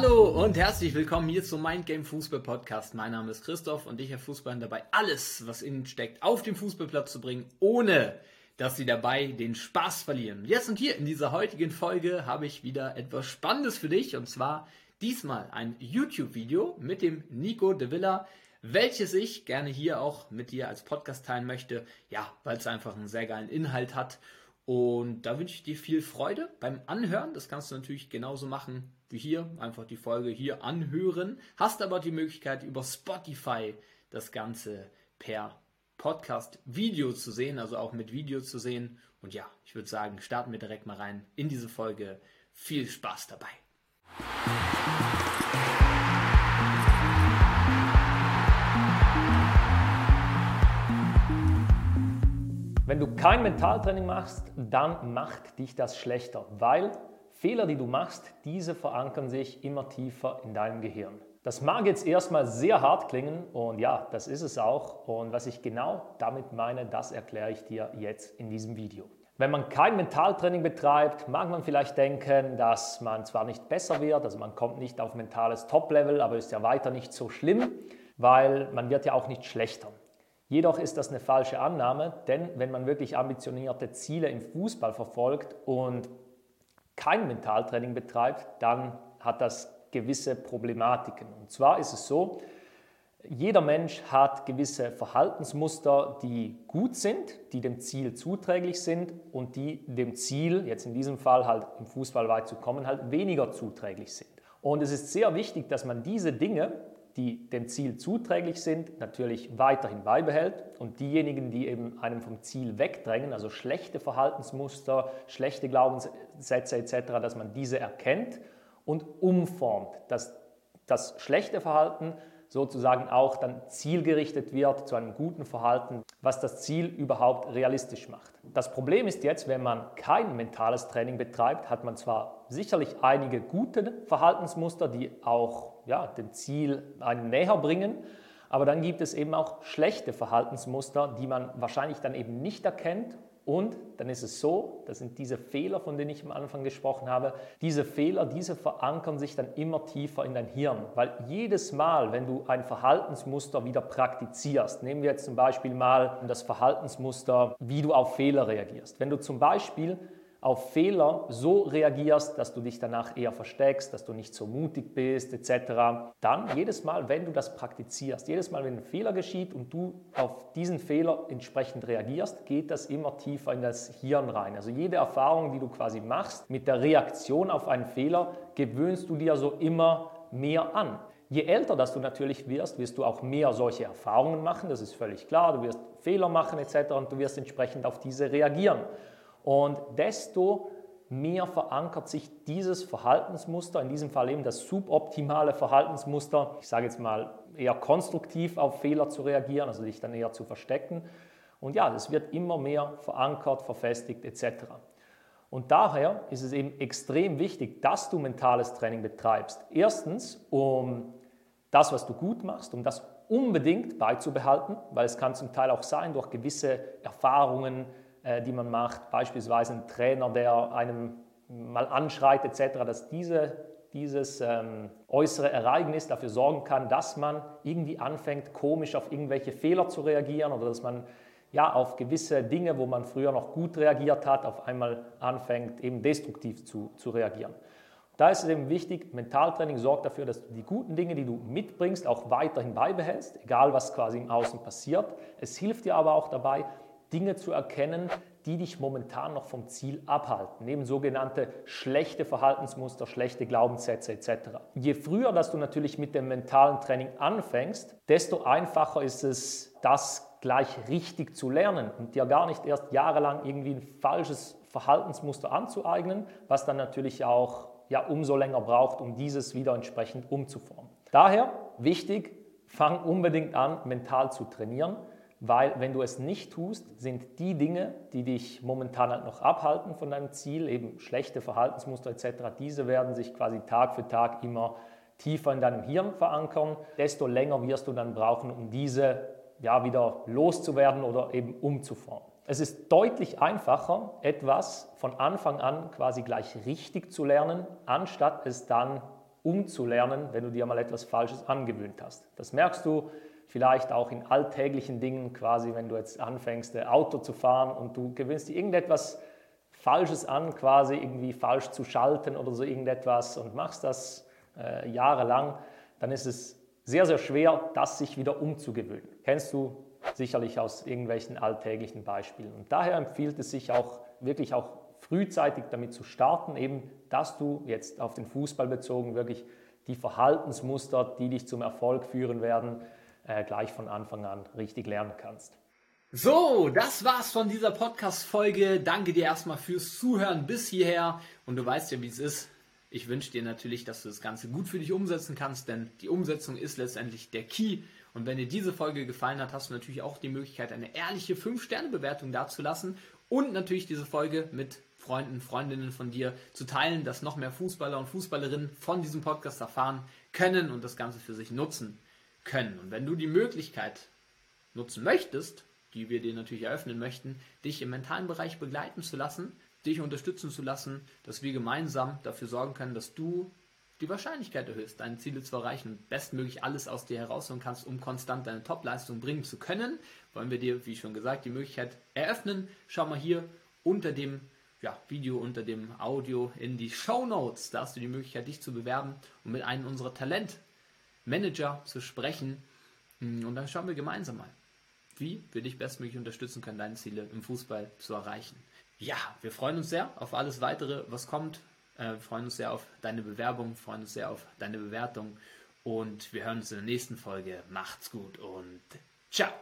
Hallo und herzlich willkommen hier zum Mind Game Fußball Podcast. Mein Name ist Christoph und ich helfe Fußballern dabei, alles, was innen steckt, auf den Fußballplatz zu bringen, ohne dass sie dabei den Spaß verlieren. Jetzt und hier in dieser heutigen Folge habe ich wieder etwas Spannendes für dich und zwar diesmal ein YouTube-Video mit dem Nico de Villa, welches ich gerne hier auch mit dir als Podcast teilen möchte. Ja, weil es einfach einen sehr geilen Inhalt hat. Und da wünsche ich dir viel Freude beim Anhören. Das kannst du natürlich genauso machen wie hier. Einfach die Folge hier anhören. Hast aber die Möglichkeit über Spotify das Ganze per Podcast-Video zu sehen, also auch mit Video zu sehen. Und ja, ich würde sagen, starten wir direkt mal rein in diese Folge. Viel Spaß dabei. Wenn du kein Mentaltraining machst, dann macht dich das schlechter, weil Fehler, die du machst, diese verankern sich immer tiefer in deinem Gehirn. Das mag jetzt erstmal sehr hart klingen und ja, das ist es auch. Und was ich genau damit meine, das erkläre ich dir jetzt in diesem Video. Wenn man kein Mentaltraining betreibt, mag man vielleicht denken, dass man zwar nicht besser wird, also man kommt nicht auf mentales Top-Level, aber ist ja weiter nicht so schlimm, weil man wird ja auch nicht schlechter. Jedoch ist das eine falsche Annahme, denn wenn man wirklich ambitionierte Ziele im Fußball verfolgt und kein Mentaltraining betreibt, dann hat das gewisse Problematiken. Und zwar ist es so, jeder Mensch hat gewisse Verhaltensmuster, die gut sind, die dem Ziel zuträglich sind und die dem Ziel, jetzt in diesem Fall halt im Fußball weit zu kommen, halt weniger zuträglich sind. Und es ist sehr wichtig, dass man diese Dinge, die dem Ziel zuträglich sind, natürlich weiterhin beibehält und diejenigen, die eben einem vom Ziel wegdrängen, also schlechte Verhaltensmuster, schlechte Glaubenssätze etc., dass man diese erkennt und umformt, dass das schlechte Verhalten sozusagen auch dann zielgerichtet wird zu einem guten Verhalten, was das Ziel überhaupt realistisch macht. Das Problem ist jetzt, wenn man kein mentales Training betreibt, hat man zwar sicherlich einige gute Verhaltensmuster, die auch ja, dem Ziel einen näher bringen, aber dann gibt es eben auch schlechte Verhaltensmuster, die man wahrscheinlich dann eben nicht erkennt und dann ist es so, das sind diese Fehler, von denen ich am Anfang gesprochen habe, diese Fehler, diese verankern sich dann immer tiefer in dein Hirn, weil jedes Mal, wenn du ein Verhaltensmuster wieder praktizierst, nehmen wir jetzt zum Beispiel mal das Verhaltensmuster, wie du auf Fehler reagierst. Wenn du zum Beispiel auf Fehler so reagierst, dass du dich danach eher versteckst, dass du nicht so mutig bist, etc., dann jedes Mal, wenn du das praktizierst, jedes Mal, wenn ein Fehler geschieht und du auf diesen Fehler entsprechend reagierst, geht das immer tiefer in das Hirn rein. Also jede Erfahrung, die du quasi machst mit der Reaktion auf einen Fehler, gewöhnst du dir so immer mehr an. Je älter dass du natürlich wirst, wirst du auch mehr solche Erfahrungen machen, das ist völlig klar. Du wirst Fehler machen etc. und du wirst entsprechend auf diese reagieren. Und desto mehr verankert sich dieses Verhaltensmuster, in diesem Fall eben das suboptimale Verhaltensmuster, ich sage jetzt mal eher konstruktiv auf Fehler zu reagieren, also sich dann eher zu verstecken. Und ja, es wird immer mehr verankert, verfestigt etc. Und daher ist es eben extrem wichtig, dass du mentales Training betreibst. Erstens, um das, was du gut machst, um das unbedingt beizubehalten, weil es kann zum Teil auch sein, durch gewisse Erfahrungen, die man macht, beispielsweise ein Trainer, der einem mal anschreit etc., dass diese, dieses ähm, äußere Ereignis dafür sorgen kann, dass man irgendwie anfängt, komisch auf irgendwelche Fehler zu reagieren oder dass man ja auf gewisse Dinge, wo man früher noch gut reagiert hat, auf einmal anfängt, eben destruktiv zu, zu reagieren. Da ist es eben wichtig, Mentaltraining sorgt dafür, dass du die guten Dinge, die du mitbringst, auch weiterhin beibehältst, egal was quasi im Außen passiert. Es hilft dir aber auch dabei, Dinge zu erkennen, die dich momentan noch vom Ziel abhalten, neben sogenannte schlechte Verhaltensmuster, schlechte Glaubenssätze etc. Je früher, dass du natürlich mit dem mentalen Training anfängst, desto einfacher ist es, das gleich richtig zu lernen und dir gar nicht erst jahrelang irgendwie ein falsches Verhaltensmuster anzueignen, was dann natürlich auch ja, umso länger braucht, um dieses wieder entsprechend umzuformen. Daher wichtig, fang unbedingt an, mental zu trainieren. Weil wenn du es nicht tust, sind die Dinge, die dich momentan halt noch abhalten von deinem Ziel, eben schlechte Verhaltensmuster etc., diese werden sich quasi Tag für Tag immer tiefer in deinem Hirn verankern. Desto länger wirst du dann brauchen, um diese ja, wieder loszuwerden oder eben umzuformen. Es ist deutlich einfacher, etwas von Anfang an quasi gleich richtig zu lernen, anstatt es dann umzulernen, wenn du dir mal etwas Falsches angewöhnt hast. Das merkst du vielleicht auch in alltäglichen Dingen, quasi wenn du jetzt anfängst, Auto zu fahren und du gewöhnst dir irgendetwas Falsches an, quasi irgendwie falsch zu schalten oder so irgendetwas und machst das äh, jahrelang, dann ist es sehr, sehr schwer, das sich wieder umzugewöhnen. Kennst du sicherlich aus irgendwelchen alltäglichen Beispielen. Und daher empfiehlt es sich auch wirklich auch frühzeitig damit zu starten, eben, dass du jetzt auf den Fußball bezogen wirklich die Verhaltensmuster, die dich zum Erfolg führen werden, äh, gleich von Anfang an richtig lernen kannst. So, das war's von dieser Podcast-Folge. Danke dir erstmal fürs Zuhören bis hierher. Und du weißt ja, wie es ist. Ich wünsche dir natürlich, dass du das Ganze gut für dich umsetzen kannst, denn die Umsetzung ist letztendlich der Key. Und wenn dir diese Folge gefallen hat, hast du natürlich auch die Möglichkeit, eine ehrliche 5-Sterne-Bewertung dazulassen und natürlich diese Folge mit Freunden, Freundinnen von dir zu teilen, dass noch mehr Fußballer und Fußballerinnen von diesem Podcast erfahren können und das Ganze für sich nutzen können. Und wenn du die Möglichkeit nutzen möchtest, die wir dir natürlich eröffnen möchten, dich im mentalen Bereich begleiten zu lassen, dich unterstützen zu lassen, dass wir gemeinsam dafür sorgen können, dass du die Wahrscheinlichkeit erhöhst, deine Ziele zu erreichen und bestmöglich alles aus dir herausholen kannst, um konstant deine Topleistung bringen zu können, wollen wir dir, wie schon gesagt, die Möglichkeit eröffnen. Schau mal hier unter dem ja, Video, unter dem Audio in die Show Notes. Da hast du die Möglichkeit, dich zu bewerben und mit einem unserer Talentmanager zu sprechen. Und dann schauen wir gemeinsam mal, wie wir dich bestmöglich unterstützen können, deine Ziele im Fußball zu erreichen. Ja, wir freuen uns sehr auf alles weitere, was kommt. Äh, wir freuen uns sehr auf deine Bewerbung, freuen uns sehr auf deine Bewertung und wir hören uns in der nächsten Folge. Macht's gut und ciao!